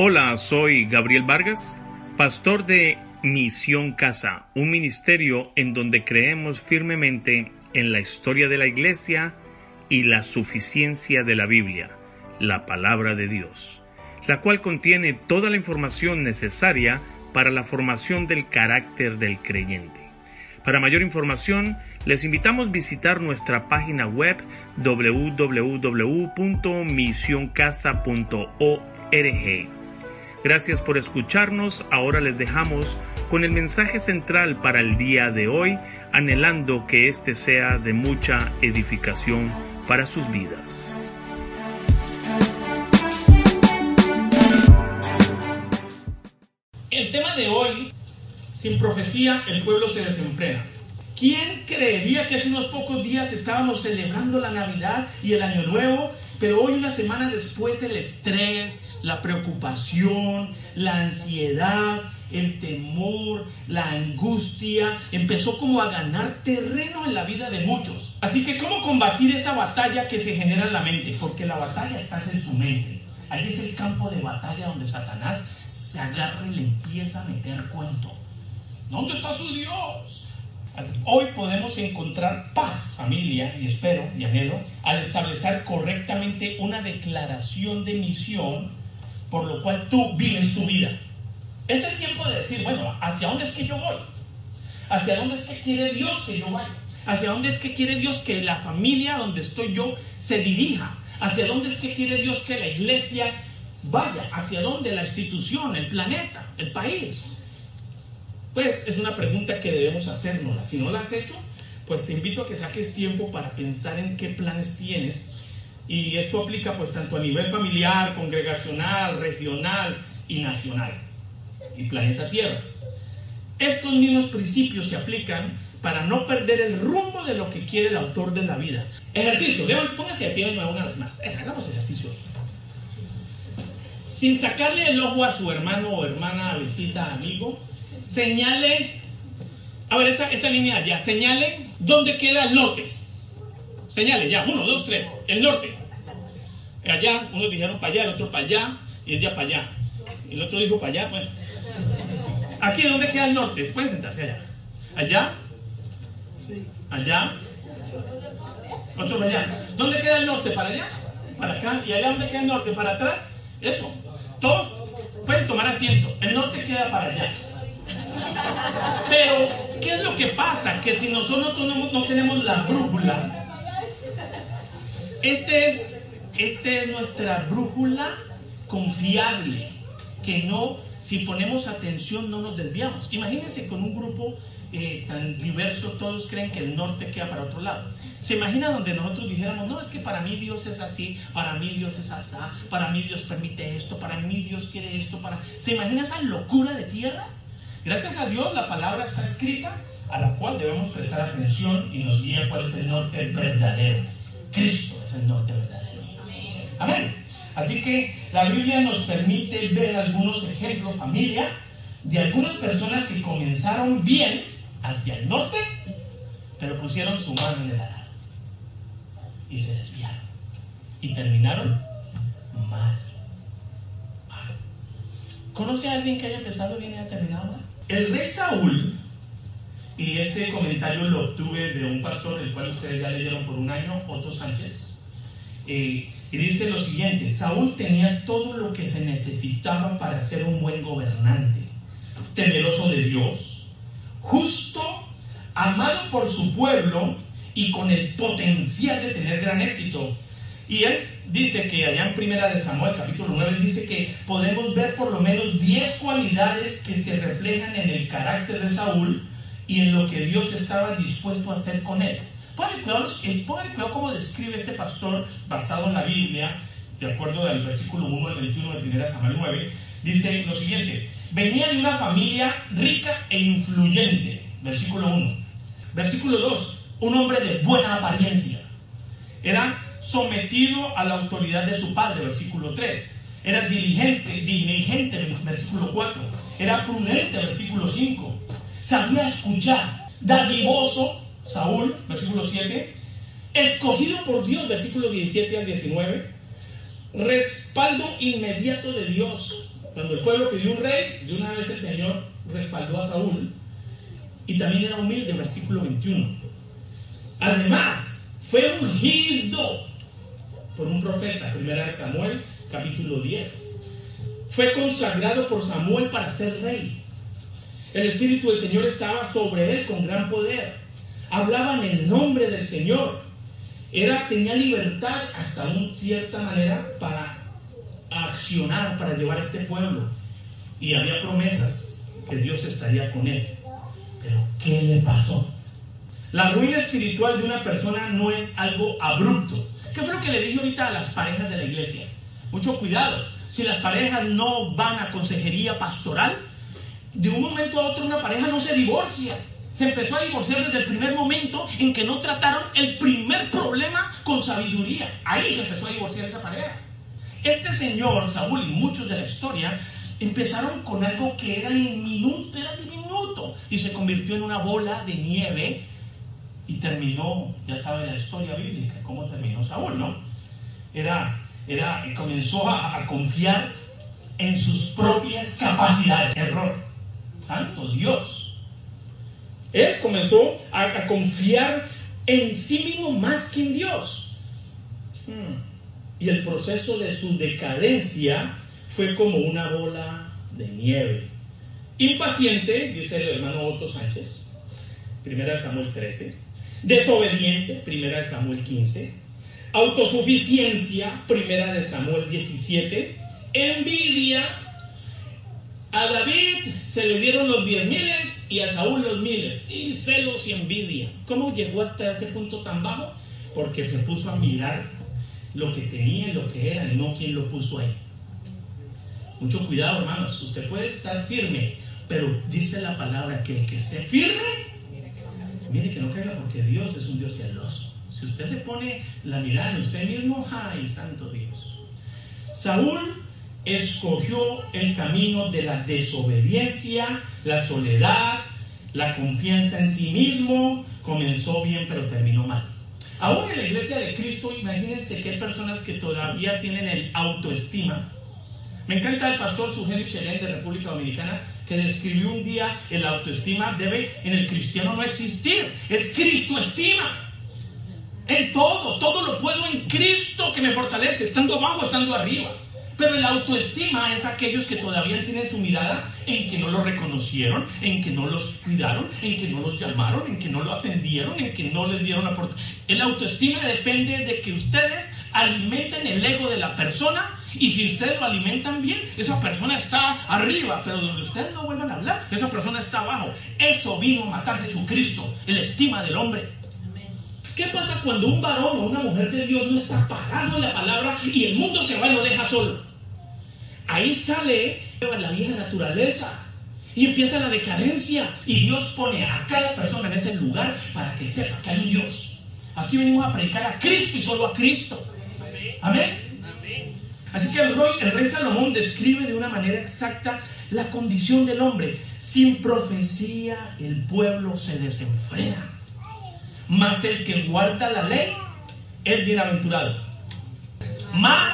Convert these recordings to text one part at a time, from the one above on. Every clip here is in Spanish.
Hola, soy Gabriel Vargas, pastor de Misión Casa, un ministerio en donde creemos firmemente en la historia de la iglesia y la suficiencia de la Biblia, la palabra de Dios, la cual contiene toda la información necesaria para la formación del carácter del creyente. Para mayor información, les invitamos a visitar nuestra página web www.misioncasa.org Gracias por escucharnos. Ahora les dejamos con el mensaje central para el día de hoy, anhelando que este sea de mucha edificación para sus vidas. El tema de hoy, sin profecía, el pueblo se desenfrena. ¿Quién creería que hace unos pocos días estábamos celebrando la Navidad y el Año Nuevo, pero hoy una semana después el estrés, la preocupación, la ansiedad, el temor, la angustia, empezó como a ganar terreno en la vida de muchos. Así que, ¿cómo combatir esa batalla que se genera en la mente? Porque la batalla está en su mente. Ahí es el campo de batalla donde Satanás se agarra y le empieza a meter cuento. ¿Dónde está su Dios? Hoy podemos encontrar paz, familia, y espero y anhelo, al establecer correctamente una declaración de misión por lo cual tú vives tu vida. Es el tiempo de decir, bueno, ¿hacia dónde es que yo voy? ¿Hacia dónde es que quiere Dios que yo vaya? ¿Hacia dónde es que quiere Dios que la familia donde estoy yo se dirija? ¿Hacia dónde es que quiere Dios que la iglesia vaya? ¿Hacia dónde la institución, el planeta, el país? Pues es una pregunta que debemos hacernos. Si no la has hecho, pues te invito a que saques tiempo para pensar en qué planes tienes y esto aplica pues tanto a nivel familiar, congregacional, regional y nacional. Y planeta Tierra. Estos mismos principios se aplican para no perder el rumbo de lo que quiere el autor de la vida. Ejercicio, vean, póngase a pie de nuevo una vez más. Eh, hagamos ejercicio. Sin sacarle el ojo a su hermano o hermana, visita, amigo, señale, a ver, esa, esa línea ya, señale dónde queda el norte. Señale, ya, uno, dos, tres, el norte allá, unos dijeron para allá, el otro para allá, y ella para allá. El otro dijo para allá, bueno. Aquí, ¿dónde queda el norte? Pueden sentarse allá. ¿Allá? ¿Allá? Otro para allá. ¿Dónde queda el norte? ¿Para allá? ¿Para acá? ¿Y allá dónde queda el norte? ¿Para atrás? Eso. Todos pueden tomar asiento. El norte queda para allá. Pero, ¿qué es lo que pasa? Que si nosotros no, no tenemos la brújula, este es esta es nuestra brújula confiable, que no, si ponemos atención, no nos desviamos. Imagínense con un grupo eh, tan diverso, todos creen que el norte queda para otro lado. ¿Se imagina donde nosotros dijéramos, no, es que para mí Dios es así, para mí Dios es así, para mí Dios permite esto, para mí Dios quiere esto, para... ¿Se imagina esa locura de tierra? Gracias a Dios la palabra está escrita a la cual debemos prestar atención y nos guía cuál es el norte verdadero. Cristo es el norte verdadero. Amén. Así que la Biblia nos permite ver algunos ejemplos, familia, de algunas personas que comenzaron bien hacia el norte, pero pusieron su mano en el arado y se desviaron y terminaron mal. ¿Conoce a alguien que haya empezado bien y haya terminado mal? El rey Saúl, y este comentario lo obtuve de un pastor, el cual ustedes ya leyeron por un año, Otto Sánchez, eh, y dice lo siguiente, Saúl tenía todo lo que se necesitaba para ser un buen gobernante, temeroso de Dios, justo, amado por su pueblo y con el potencial de tener gran éxito. Y él dice que allá en Primera de Samuel, capítulo 9, dice que podemos ver por lo menos 10 cualidades que se reflejan en el carácter de Saúl y en lo que Dios estaba dispuesto a hacer con él. Póngale cuidado, cómo describe este pastor basado en la Biblia, de acuerdo al versículo 1 al 21 de 1 Samuel 9. Dice lo siguiente: Venía de una familia rica e influyente. Versículo 1. Versículo 2. Un hombre de buena apariencia. Era sometido a la autoridad de su padre. Versículo 3. Era diligente, diligente. Versículo 4. Era prudente. Versículo 5. Sabía escuchar. Dadivoso Saúl, versículo 7, escogido por Dios, versículo 17 al 19, respaldo inmediato de Dios. Cuando el pueblo pidió un rey, de una vez el Señor respaldó a Saúl y también era humilde, versículo 21. Además, fue ungido por un profeta, primera de Samuel, capítulo 10. Fue consagrado por Samuel para ser rey. El Espíritu del Señor estaba sobre él con gran poder. Hablaba en el nombre del Señor. Era, tenía libertad hasta una cierta manera para accionar, para llevar a este pueblo. Y había promesas que Dios estaría con él. Pero ¿qué le pasó? La ruina espiritual de una persona no es algo abrupto. ¿Qué fue lo que le dije ahorita a las parejas de la iglesia? Mucho cuidado. Si las parejas no van a consejería pastoral, de un momento a otro una pareja no se divorcia. Se empezó a divorciar desde el primer momento en que no trataron el primer problema con sabiduría. Ahí se empezó a divorciar esa pareja. Este señor, Saúl, y muchos de la historia, empezaron con algo que era diminuto, era diminuto, y se convirtió en una bola de nieve y terminó, ya saben la historia bíblica, cómo terminó Saúl, ¿no? Era, era, comenzó a, confiar en sus propias capacidades. Error. Santo Dios. Él comenzó a, confiar en sí mismo más que en Dios. Hmm. Y el proceso de su decadencia fue como una bola de nieve. Impaciente, dice el hermano Otto Sánchez, primera Samuel 13 Desobediente, primera de Samuel 15. Autosuficiencia, primera de Samuel 17. Envidia. A David se le dieron los diez miles y a Saúl los miles. Y celos y envidia. ¿Cómo llegó hasta ese punto tan bajo? Porque se puso a mirar lo que tenía y lo que era, y no quien lo puso ahí. Mucho cuidado, hermanos. Usted puede estar firme, pero dice la palabra que el que esté firme mire que no caiga porque Dios es un Dios celoso. Si usted se pone la mirada en usted mismo, ¡ay, santo Dios! Saúl escogió el camino de la desobediencia, la soledad, la confianza en sí mismo. Comenzó bien, pero terminó mal. Aún en la iglesia de Cristo, imagínense que hay personas que todavía tienen el autoestima. Me encanta el pastor Sugerio Chelén de República Dominicana que describió un día el autoestima debe en el cristiano no existir. Es Cristo estima. En todo, todo lo puedo en Cristo que me fortalece, estando abajo, estando arriba. Pero el autoestima es aquellos que todavía tienen su mirada en que no lo reconocieron, en que no los cuidaron, en que no los llamaron, en que no lo atendieron, en que no les dieron oportunidad. El autoestima depende de que ustedes alimenten el ego de la persona y si ustedes lo alimentan bien, esa persona está arriba, pero donde ustedes no vuelvan a hablar, esa persona está abajo. Eso vino a matar Jesucristo, el estima del hombre. ¿Qué pasa cuando un varón o una mujer de Dios no está parado en la palabra y el mundo se va y lo deja solo? Ahí sale la vieja naturaleza y empieza la decadencia y Dios pone a cada persona en ese lugar para que sepa que hay un Dios. Aquí venimos a predicar a Cristo y solo a Cristo. Amén. Así que el rey, Salomón describe de una manera exacta la condición del hombre. Sin profecía el pueblo se desenfrena. Mas el que guarda la ley es bienaventurado. Más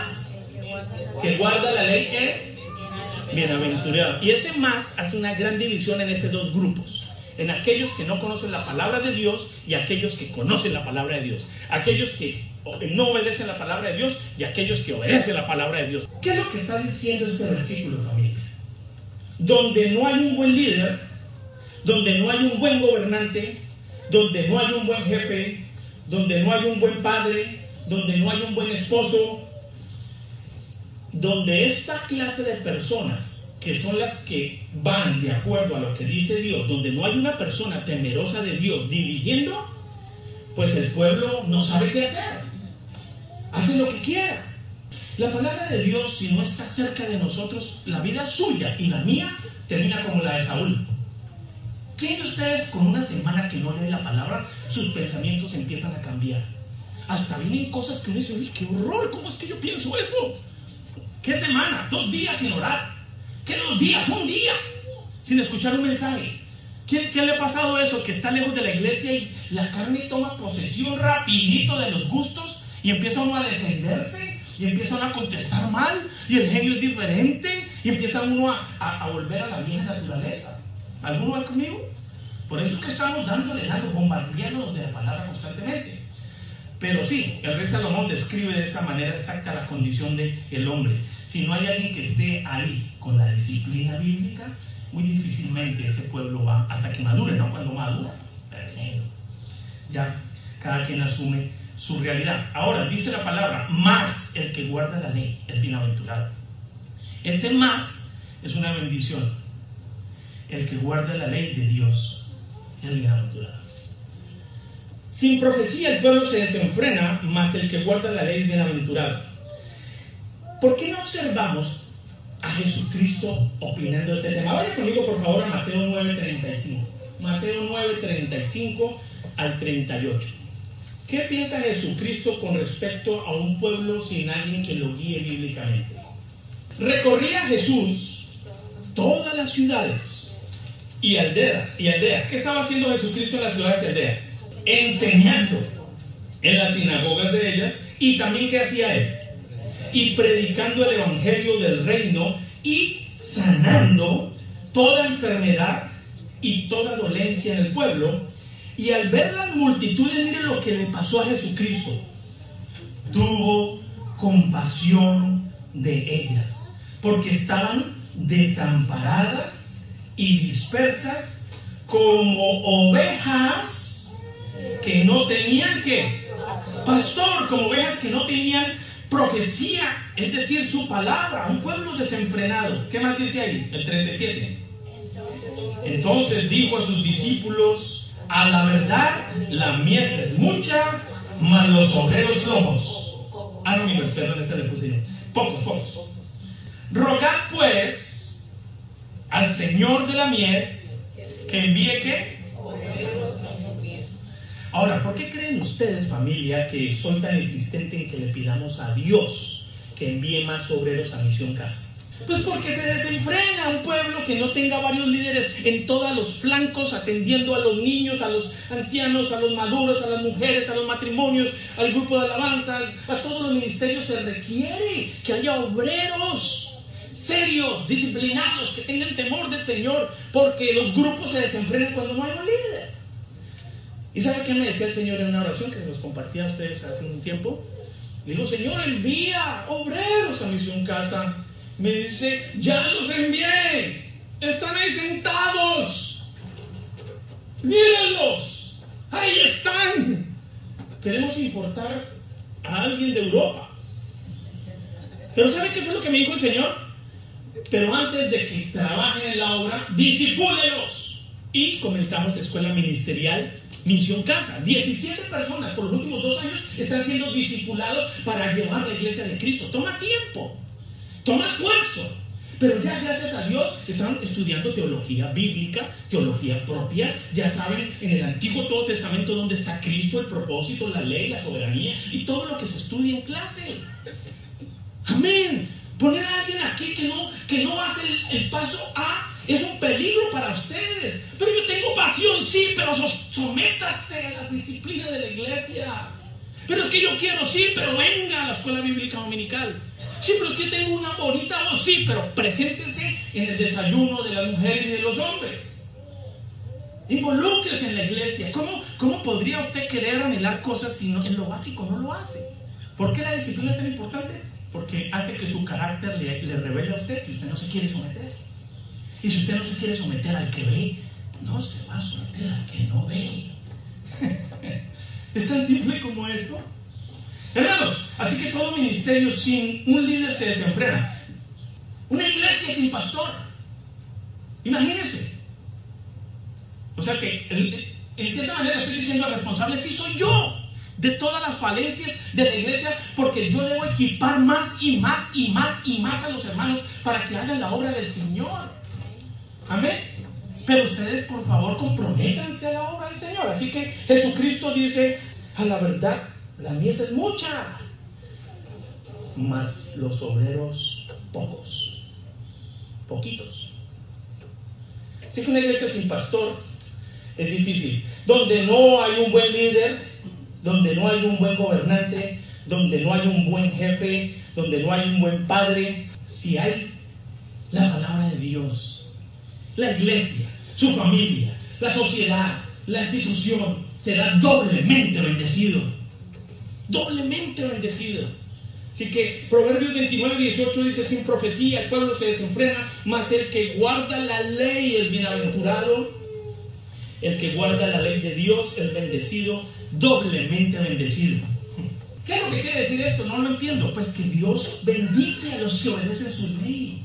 que guarda la ley es bienaventurado. Y ese más hace una gran división en esos dos grupos. En aquellos que no conocen la palabra de Dios y aquellos que conocen la palabra de Dios. Aquellos que no obedecen la palabra de Dios y aquellos que obedecen la palabra de Dios. ¿Qué es lo que está diciendo este versículo, familia? Donde no hay un buen líder, donde no hay un buen gobernante, donde no hay un buen jefe, donde no hay un buen padre, donde no hay un buen esposo, donde esta clase de personas, que son las que van de acuerdo a lo que dice Dios, donde no hay una persona temerosa de Dios dirigiendo, pues el pueblo no sabe qué hacer hace lo que quiera. La palabra de Dios, si no está cerca de nosotros, la vida suya y la mía termina como la de Saúl. ¿Quién de ustedes con una semana que no lee la palabra, sus pensamientos empiezan a cambiar? Hasta vienen cosas que uno dice, uy, qué horror, ¿cómo es que yo pienso eso? ¿Qué semana? Dos días sin orar. ¿Qué dos días? Un día sin escuchar un mensaje. ¿Quién, ¿Qué le ha pasado eso? Que está lejos de la iglesia y la carne toma posesión rapidito de los gustos y empieza uno a defenderse y empiezan a contestar mal y el genio es diferente y empieza uno a, volver a la vieja naturaleza. ¿Alguno va conmigo? Por eso es que estamos dándole algo, bombardeándonos de la palabra constantemente. Pero sí, el rey Salomón describe de esa manera exacta la condición del el hombre. Si no hay alguien que esté ahí con la disciplina bíblica, muy difícilmente ese pueblo va hasta que madure, ¿no? Cuando madura, Ya cada quien asume su realidad. Ahora, dice la palabra, más el que guarda la ley es bienaventurado. Ese más es una bendición. El que guarda la ley de Dios es bienaventurado. Sin profecía el pueblo se desenfrena, más el que guarda la ley es bienaventurado. ¿Por qué no observamos a Jesucristo opinando este tema? Vaya conmigo por favor a Mateo 9:35. Mateo 9:35 al 38. ¿Qué piensa Jesucristo con respecto a un pueblo sin alguien que lo guíe bíblicamente? Recorría Jesús todas las ciudades y aldeas y aldeas. ¿Qué estaba haciendo Jesucristo en las ciudades y aldeas? Enseñando en las sinagogas de ellas y también qué hacía él? Y predicando el evangelio del reino y sanando toda enfermedad y toda dolencia en el pueblo y al ver las multitudes, mire lo que le pasó a Jesucristo. Tuvo compasión de ellas, porque estaban desamparadas y dispersas como ovejas que no tenían que, pastor, como ovejas que no tenían profecía, es decir, su palabra, un pueblo desenfrenado. ¿Qué más dice ahí? El 37. Entonces dijo a sus discípulos, a la verdad, la mies es mucha, mas los obreros somos. Ah, no, mi perdón, ese le puse. Pocos, pocos. Rogad pues al Señor de la mies que envíe qué? Ahora, ¿por qué creen ustedes, familia, que soy tan insistente en que le pidamos a Dios que envíe más obreros a Misión Casa? Pues porque se desenfrena un pueblo que no tenga varios líderes en todos los flancos, atendiendo a los niños, a los ancianos, a los maduros, a las mujeres, a los matrimonios, al grupo de alabanza, a todos los ministerios. Se requiere que haya obreros serios, disciplinados, que tengan temor del Señor, porque los grupos se desenfrenan cuando no hay un líder. ¿Y sabe qué me decía el Señor en una oración que se los compartía a ustedes hace un tiempo? Digo, Señor, envía obreros a Misión Casa me dice, ya los envié, están ahí sentados, mírenlos, ahí están. Queremos importar a alguien de Europa. Pero ¿sabe qué fue lo que me dijo el Señor? Pero antes de que trabajen en la obra, disipúlelos. Y comenzamos la escuela ministerial Misión Casa. 17 personas por los últimos dos años están siendo discipulados para llevar la iglesia de Cristo. Toma tiempo. Toma esfuerzo. Pero ya gracias a Dios están estudiando teología bíblica, teología propia. Ya saben en el Antiguo Todo Testamento dónde está Cristo, el propósito, la ley, la soberanía y todo lo que se estudia en clase. Amén. Poner a alguien aquí que no, que no hace el, paso A es un peligro para ustedes. Pero yo tengo pasión, sí, pero sométase a la disciplina de la iglesia. Pero es que yo quiero, sí, pero venga a la escuela bíblica dominical. Sí, pero es que tengo una bonita voz, sí, pero preséntese en el desayuno de las mujeres y de los hombres. Involúcrese en la iglesia. ¿Cómo, ¿Cómo podría usted querer anhelar cosas si en lo básico no lo hace? ¿Por qué la disciplina es tan importante? Porque hace que su carácter le, le revele a usted que usted no se quiere someter. Y si usted no se quiere someter al que ve, no se va a someter al que no ve. es tan simple como esto. Hermanos, así que todo ministerio sin un líder se desenfrena. Una iglesia sin pastor. Imagínense. O sea que, en cierta manera, estoy diciendo responsable, sí soy yo de todas las falencias de la iglesia, porque yo debo equipar más y más y más y más a los hermanos para que hagan la obra del Señor. Amén. Pero ustedes, por favor, comprométanse a la obra del Señor. Así que Jesucristo dice, a la verdad, la mies es mucha, mas los obreros pocos, poquitos. Así que una iglesia sin pastor es difícil. Donde no hay un buen líder, donde no hay un buen gobernante, donde no hay un buen jefe, donde no hay un buen padre, si hay la palabra de Dios, la iglesia, su familia, la sociedad, la institución, será doblemente bendecido. Doblemente bendecido. Así que Proverbios 29, 18 dice, sin profecía el pueblo se desenfrena, mas el que guarda la ley es bienaventurado. El que guarda la ley de Dios es bendecido, doblemente bendecido. ¿Qué es lo que quiere decir esto? No lo entiendo. Pues que Dios bendice a los que obedecen su ley.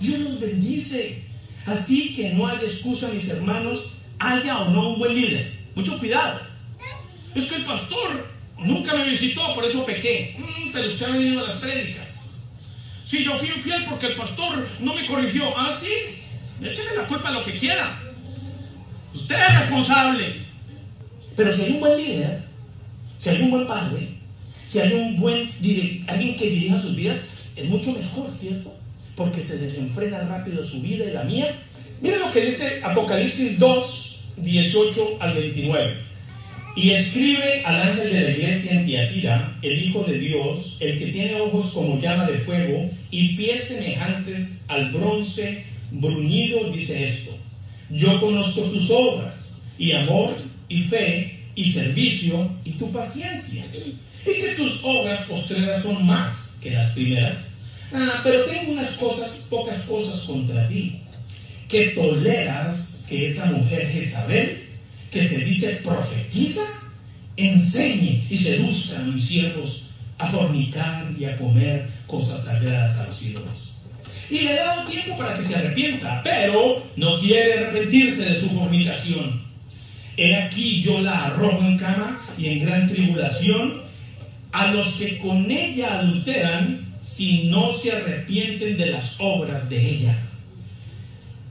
Dios los bendice. Así que no hay excusa, mis hermanos, haya o no un buen líder. Mucho cuidado. Es que el pastor nunca me visitó, por eso pequé. Mm, pero usted ha venido a las prédicas. Si yo fui infiel porque el pastor no me corrigió. Ah, sí. Écheme la culpa a lo que quiera. Usted es responsable. Pero si hay un buen líder, si hay un buen padre, si hay un buen alguien que dirija sus vidas, es mucho mejor, ¿cierto? Porque se desenfrena rápido su vida y la mía. Miren lo que dice Apocalipsis 2, 18 al 29. Y escribe al ángel de la iglesia en Tiatira, el Hijo de Dios, el que tiene ojos como llama de fuego y pies semejantes al bronce bruñido, dice esto. Yo conozco tus obras, y amor, y fe, y servicio, y tu paciencia y que tus obras postreras son más que las primeras. Ah, pero tengo unas cosas, pocas cosas contra ti, que toleras que esa mujer Jezabel, que se dice profetiza, enseñe y seduzca a mis siervos a fornicar y a comer cosas sagradas a los ídolos. Y le he dado tiempo para que se arrepienta, pero no quiere arrepentirse de su fornicación. He aquí yo la arrojo en cama y en gran tribulación a los que con ella adulteran si no se arrepienten de las obras de ella.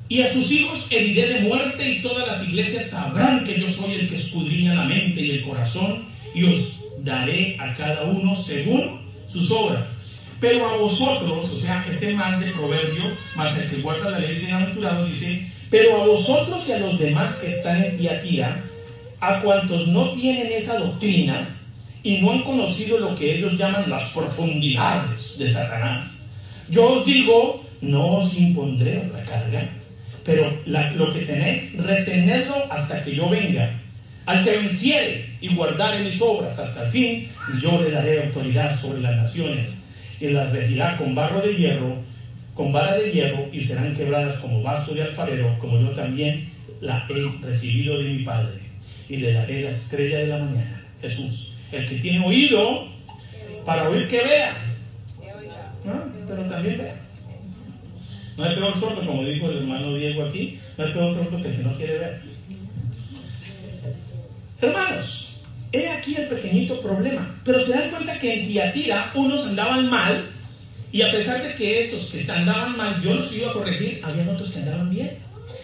Y a sus hijos heriré de muerte y todas las iglesias sabrán que yo soy el que escudriña la mente y el corazón y os daré a cada uno según sus obras. Pero a vosotros, o sea, este más de proverbio, más el que guarda la ley bienaventurado, dice, pero a vosotros y a los demás que están en Tiatira, a cuantos no tienen esa doctrina, y no han conocido lo que ellos llaman las profundidades de Satanás. Yo os digo, no os impondré otra carga, pero lo que tenéis, retenedlo hasta que yo venga. Al que venciere y guardare mis obras hasta el fin, yo le daré autoridad sobre las naciones y las regirá con barro de hierro, con vara de hierro y serán quebradas como vaso de alfarero, como yo también la he recibido de mi Padre. Y le daré la estrella de la mañana. Jesús el que tiene oído para oír que vea. Pero también vea. No hay peor sordo, como dijo el hermano Diego aquí, no hay peor sordo que el que no quiere ver. Hermanos, he aquí el pequeñito problema. Pero se dan cuenta que en Tiatira unos andaban mal, y a pesar de que esos que andaban mal yo los iba a corregir, había otros que andaban bien.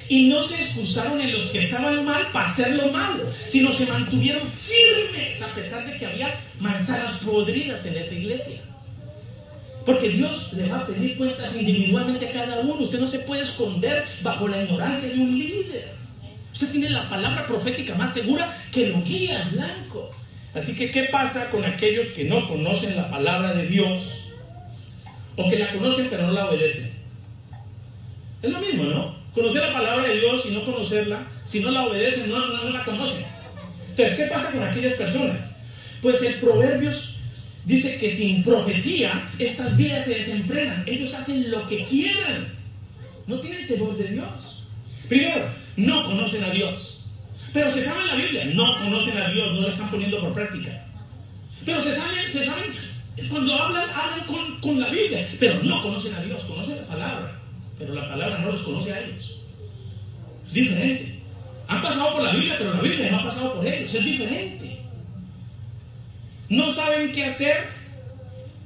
Y no se excusaron en los que estaban mal para hacer lo malo, sino se mantuvieron firmes a pesar de que había manzanas podridas en esa iglesia. Porque Dios le va a pedir cuentas individualmente a cada uno. Usted no se puede esconder bajo la ignorancia de un líder. Usted tiene la palabra profética más segura que lo guía blanco. Así que, ¿qué pasa con aquellos que no conocen la palabra de Dios? O que la conocen pero no la obedecen. Es lo mismo, ¿no? Conocer la palabra de Dios y no conocerla, si no la obedecen, no, no, la conocen. Entonces, ¿qué pasa con aquellas personas? Pues el Proverbios dice que sin profecía estas vidas se desenfrenan. Ellos hacen lo que quieran. No tienen temor de Dios. Primero, no conocen a Dios. Pero se saben la Biblia. No conocen a Dios, no la están poniendo por práctica. Pero se saben, se saben cuando hablan, hablan con, con la Biblia. Pero no conocen a Dios, conocen la palabra pero la palabra no los conoce a ellos. Es diferente. Han pasado por la Biblia, pero la Biblia no ha pasado por ellos. Es diferente. No saben qué hacer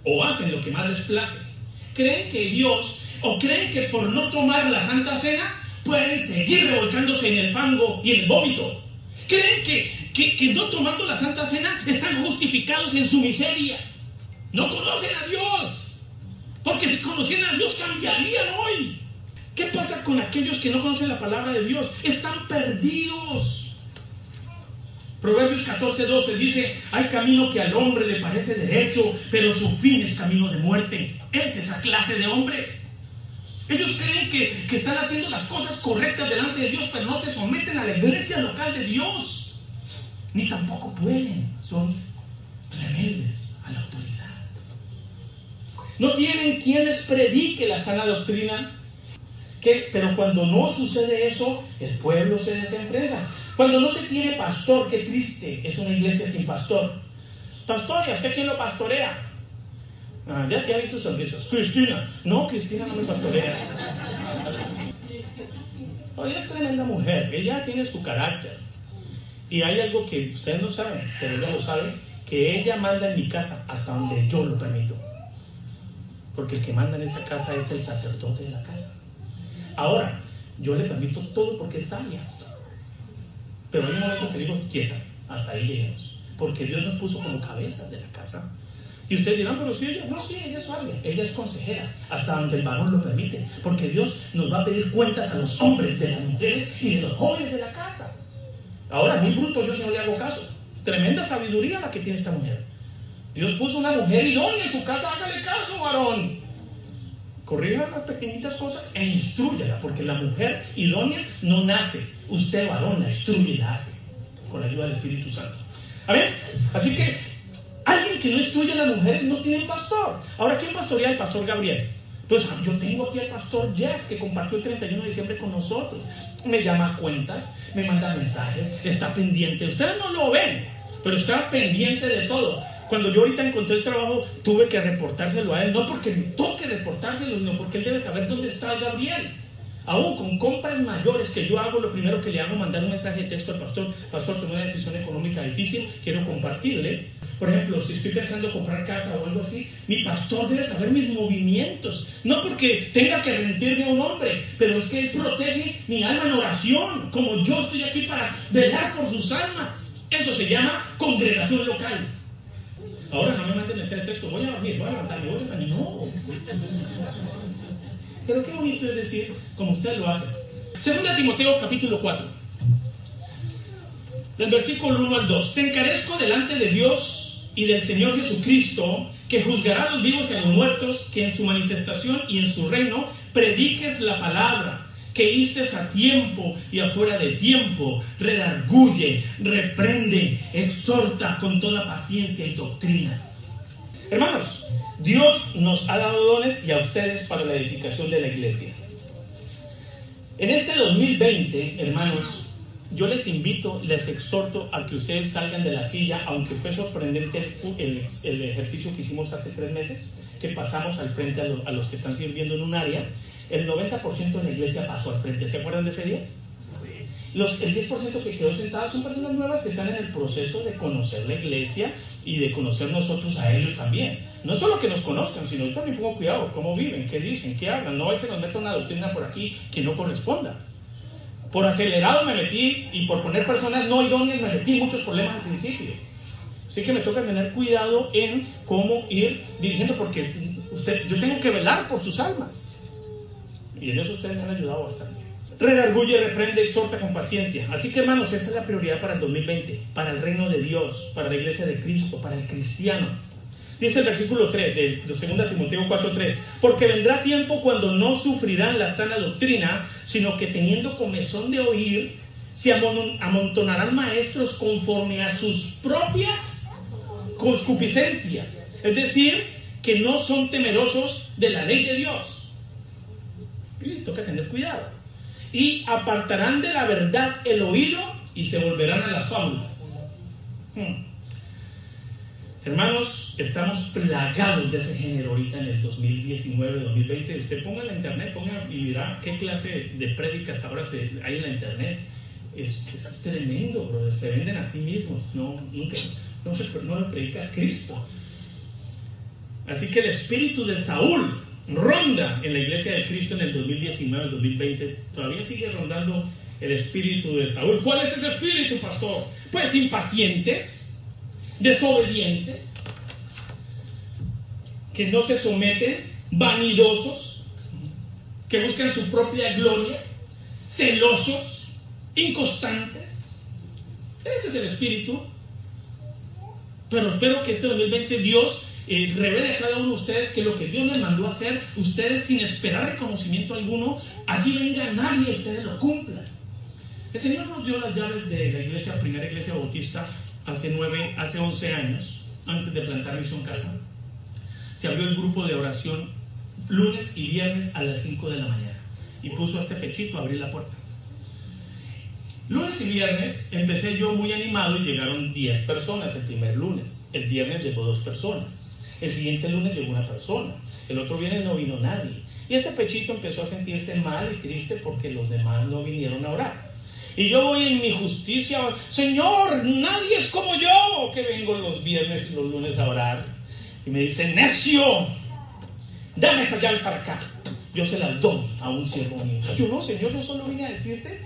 o hacen lo que más les place. Creen que Dios, o creen que por no tomar la Santa Cena, pueden seguir revolcándose en el fango y en el vómito. Creen que, que, que no tomando la Santa Cena están justificados en su miseria. No conocen a Dios. Porque si conocieran a Dios cambiarían hoy. ¿Qué pasa con aquellos que no conocen la palabra de Dios? Están perdidos. Proverbios 14, 12 dice, hay camino que al hombre le parece derecho, pero su fin es camino de muerte. Es esa clase de hombres. Ellos creen que, que están haciendo las cosas correctas delante de Dios, pero no se someten a la iglesia local de Dios. Ni tampoco pueden. Son rebeldes. No tienen quien les predique la sana doctrina. Pero cuando no sucede eso, el pueblo se desenfrena. Cuando no se tiene pastor, qué triste es una iglesia sin pastor. Pastor, ¿y a usted quién lo pastorea? Ah, ya, ya vi sus sonrisas. Cristina. No, Cristina no me pastorea. ella es tremenda mujer. Ella tiene su carácter. Y hay algo que ustedes no saben, pero ella lo sabe, que ella manda en mi casa hasta donde yo lo permito. Porque el que manda en esa casa es el sacerdote de la casa. Ahora, yo le permito todo porque es sabia. Pero hay un momento que digo, quieta, hasta ahí llegamos. Porque Dios nos puso como cabezas de la casa. Y ustedes dirán, pero si ella, no, sí, ella es sabia, ella es consejera, hasta donde el varón lo permite. Porque Dios nos va a pedir cuentas a los hombres, de las mujeres y de los jóvenes de la casa. Ahora, muy bruto, yo si no le hago caso. Tremenda sabiduría la que tiene esta mujer. Dios puso una mujer idónea en su casa, hágale caso, varón. Corrija las pequeñitas cosas e instruyela, porque la mujer idónea no nace. Usted, varón, la instruye y la hace, con la ayuda del Espíritu Santo. A ver, así que alguien que no instruye a las mujeres no tiene pastor. Ahora, ¿quién pastorea al pastor Gabriel? Pues yo tengo aquí al pastor Jeff, que compartió el 31 de diciembre con nosotros. Me llama a cuentas, me manda mensajes, está pendiente. Ustedes no lo ven, pero está pendiente de todo. Cuando yo ahorita encontré el trabajo, tuve que reportárselo a él, no porque me toque reportárselo, sino porque él debe saber dónde está Gabriel. Aún con compras mayores que yo hago, lo primero que le hago es mandar un mensaje de texto al pastor. Pastor, tomé una decisión económica difícil, quiero compartirle. Por ejemplo, si estoy pensando comprar casa o algo así, mi pastor debe saber mis movimientos. No porque tenga que rendirme a un hombre, pero es que él protege mi alma en oración, como yo estoy aquí para velar por sus almas. Eso se llama congregación local. Ahora no me manden ese texto, voy a dormir, voy a levantarme, voy a dormir. No. Pero qué bonito es decir, como usted lo hace. Segunda Timoteo capítulo 4. Del versículo 1 al 2. Te encarezco delante de Dios y del Señor Jesucristo, que juzgará a los vivos y a los muertos, que en su manifestación y en su reino prediques la palabra que histes a tiempo y afuera de tiempo, redarguye, reprende, exhorta con toda paciencia y doctrina. Hermanos, Dios nos ha dado dones y a ustedes para la edificación de la iglesia. En este 2020, hermanos, yo les invito, les exhorto a que ustedes salgan de la silla, aunque fue sorprendente el, ejercicio que hicimos hace tres meses, que pasamos al frente a los que están sirviendo en un área el 90% de la iglesia pasó al frente. ¿Se acuerdan de ese día? Los, el 10% que quedó sentado son personas nuevas que están en el proceso de conocer la iglesia y de conocer nosotros a ellos también. No solo que nos conozcan, sino yo también pongo cuidado cómo viven, qué dicen, qué hablan. No a se nos mete una doctrina por aquí que no corresponda. Por acelerado me metí y por poner personas no idóneas me metí muchos problemas al principio. Así que me toca tener cuidado en cómo ir dirigiendo porque usted, yo tengo que velar por sus almas. Y eso ustedes me han ayudado bastante. Redarguye, reprende, exhorta con paciencia. Así que hermanos, esta es la prioridad para el 2020, para el reino de Dios, para la iglesia de Cristo, para el cristiano. Dice el versículo 3 de 2 Timoteo 4:3, porque vendrá tiempo cuando no sufrirán la sana doctrina, sino que teniendo comezón de oír, se amontonarán maestros conforme a sus propias concupiscencias. Es decir, que no son temerosos de la ley de Dios toca tener cuidado. Y apartarán de la verdad el oído y se volverán a las fábulas. Hmm. Hermanos, estamos plagados de ese género ahorita en el 2019, 2020. Usted ponga en la internet, ponga y verá qué clase de prédicas ahora hay en la internet. Es, tremendo, Se venden a sí mismos. No, nunca, no, se, no lo predica Cristo. Así que el espíritu de Saúl ronda en la iglesia de Cristo en el 2019, 2020, todavía sigue rondando el espíritu de Saúl. ¿Cuál es ese espíritu, pastor? Pues impacientes, desobedientes, que no se someten, vanidosos, que buscan su propia gloria, celosos, inconstantes. Ese es el espíritu. Pero espero que este 2020 Dios eh, a cada uno de ustedes que lo que Dios les mandó a hacer, ustedes sin esperar reconocimiento alguno, así venga nadie, ustedes lo cumplan. El Señor nos dio las llaves de la iglesia, primera iglesia bautista, hace nueve, hace 11 años, antes de plantar Misión Casa. Se abrió el grupo de oración lunes y viernes a las 5 de la mañana y puso a este pechito a abrir la puerta. Lunes y viernes empecé yo muy animado y llegaron 10 personas el primer lunes. El viernes llegó dos personas. El siguiente lunes llegó una persona. El otro viernes no vino nadie. Y este pechito empezó a sentirse mal y triste porque los demás no vinieron a orar. Y yo voy en mi justicia, Señor, nadie es como yo, que vengo los viernes y los lunes a orar. Y me dice, necio, dame esas llaves para acá. Yo se las doy a un siervo mío. Yo no, Señor, yo solo vine a decirte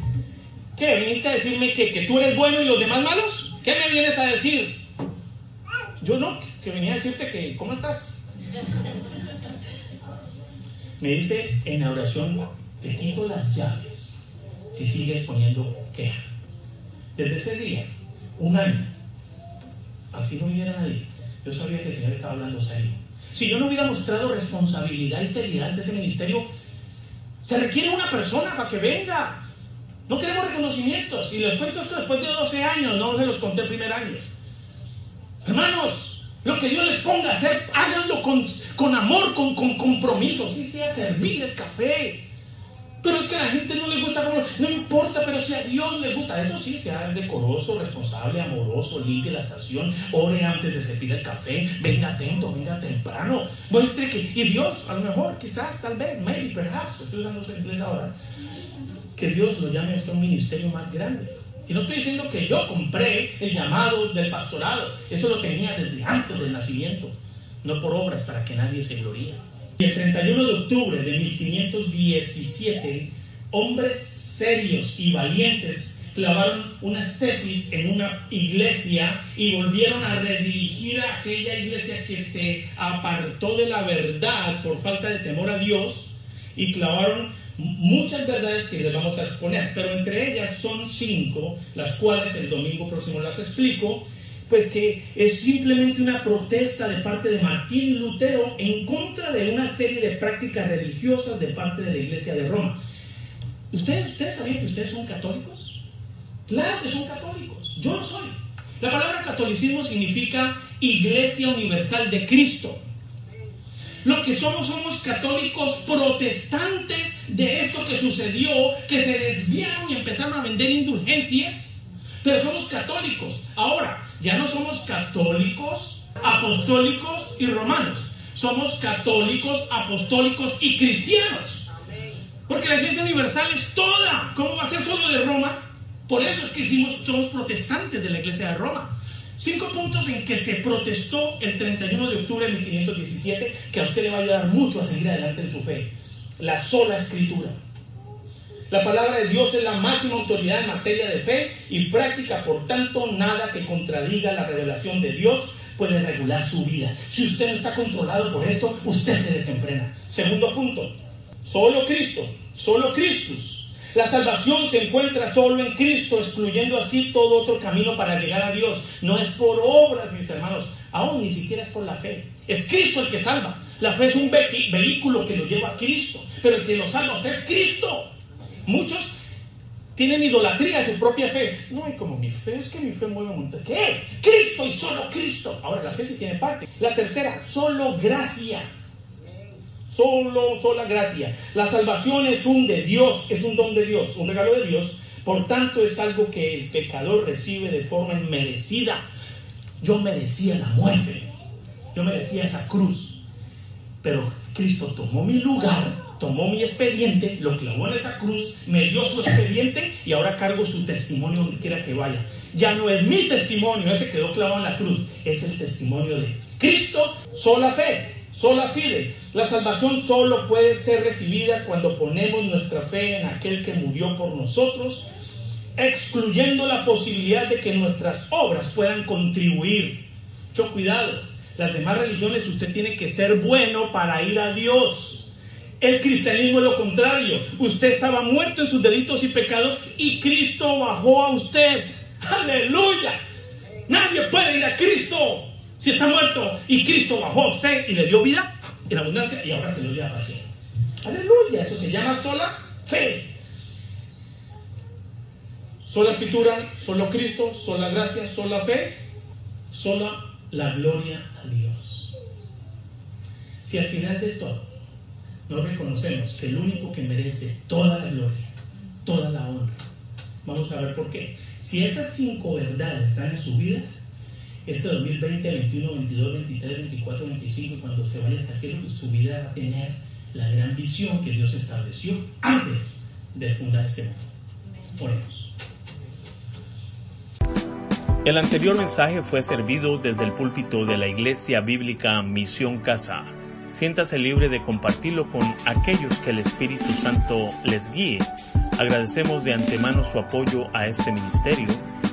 ¿Qué? ¿Viniste a decirme que, que, tú eres bueno y los demás malos? ¿Qué me vienes a decir? Yo no, que venía a decirte que, ¿cómo estás? Me dice en la oración, te quito las llaves si sigues poniendo queja. Desde ese día, un año, así no viniera nadie, yo sabía que el Señor estaba hablando serio. Si yo no hubiera mostrado responsabilidad y seriedad ante ese ministerio, se requiere una persona para que venga, no queremos reconocimientos. Y les cuento esto después de 12 años, no se los conté el primer año. Hermanos, lo que Dios les ponga a hacer, háganlo con, con amor, con, con compromiso. Si sea servir el café. Pero es que a la gente no le gusta, no importa, pero si a Dios le gusta, eso sí, sea decoroso, responsable, amoroso, limpie la estación, ore antes de servir el café, venga atento, venga temprano, muestre que, y Dios, a lo mejor, quizás, tal vez, maybe, perhaps, estoy usando ese inglés ahora, que Dios lo llame a usted un ministerio más grande. No estoy diciendo que yo compré el llamado del pastorado, eso lo tenía desde antes del nacimiento, no por obras para que nadie se gloríe. Y el 31 de octubre de 1517, hombres serios y valientes clavaron unas tesis en una iglesia y volvieron a redirigir a aquella iglesia que se apartó de la verdad por falta de temor a Dios y clavaron muchas verdades que les vamos a exponer, pero entre ellas son cinco, las cuales el domingo próximo las explico, pues que es simplemente una protesta de parte de Martín Lutero en contra de una serie de prácticas religiosas de parte de la Iglesia de Roma. ¿Ustedes, ¿Ustedes sabían que ustedes son católicos? Claro que son católicos, yo lo soy. La palabra catolicismo significa Iglesia Universal de Cristo. Lo que somos somos católicos protestantes de esto que sucedió, que se desviaron y empezaron a vender indulgencias, pero somos católicos. Ahora, ya no somos católicos, apostólicos y romanos. Somos católicos, apostólicos y cristianos. Porque la iglesia universal es toda. ¿Cómo va a ser solo de Roma? Por eso es que hicimos, somos protestantes de la iglesia de Roma. Cinco puntos en que se protestó el 31 de octubre de 1517 que a usted le va a ayudar mucho a seguir adelante en su fe. La sola escritura. La palabra de Dios es la máxima autoridad en materia de fe y práctica, por tanto, nada que contradiga la revelación de Dios puede regular su vida. Si usted no está controlado por esto, usted se desenfrena. Segundo punto, solo Cristo, solo Cristus la salvación se encuentra solo en Cristo, excluyendo así todo otro camino para llegar a Dios. No es por obras, mis hermanos, aún ni siquiera es por la fe. Es Cristo el que salva. La fe es un vehículo que lo lleva a Cristo, pero el que lo salva es Cristo. Muchos tienen idolatría de su propia fe. No hay como mi fe, es que mi fe mueve montón. ¿Qué? Cristo y solo Cristo. Ahora la fe sí tiene parte. La tercera, solo gracia. Solo, sola gracia. La salvación es un de Dios, es un don de Dios, un regalo de Dios. Por tanto, es algo que el pecador recibe de forma inmerecida. Yo merecía la muerte. Yo merecía esa cruz. Pero Cristo tomó mi lugar, tomó mi expediente, lo clavó en esa cruz, me dio su expediente y ahora cargo su testimonio donde quiera que vaya. Ya no es mi testimonio, ese quedó clavado en la cruz, es el testimonio de Cristo, sola fe, sola fide. La salvación solo puede ser recibida cuando ponemos nuestra fe en aquel que murió por nosotros, excluyendo la posibilidad de que nuestras obras puedan contribuir. Mucho cuidado, las demás religiones usted tiene que ser bueno para ir a Dios. El cristianismo es lo contrario. Usted estaba muerto en sus delitos y pecados y Cristo bajó a usted Aleluya. Nadie puede ir a Cristo si está muerto. Y Cristo bajó a usted y le dio vida en abundancia y ahora se lo dio a pasión. Aleluya. Eso se llama sola fe. Sola escritura, solo Cristo, sola gracia, sola fe, sola la gloria a Dios. Si al final de todo no reconocemos que el único que merece toda la gloria, toda la honra, vamos a ver por qué. Si esas cinco verdades están en su vida, este 2020, 21, 22, 23, 24, 25, cuando se vaya hasta el cielo, su vida va a tener la gran visión que Dios estableció antes de fundar este mundo. Oremos. El anterior mensaje fue servido desde el púlpito de la Iglesia Bíblica Misión Casa. Siéntase libre de compartirlo con aquellos que el Espíritu Santo les guíe. Agradecemos de antemano su apoyo a este ministerio.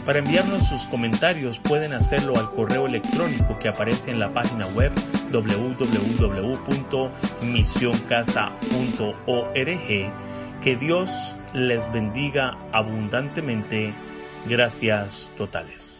Para enviarnos sus comentarios pueden hacerlo al correo electrónico que aparece en la página web www.misioncasa.org. Que Dios les bendiga abundantemente. Gracias totales.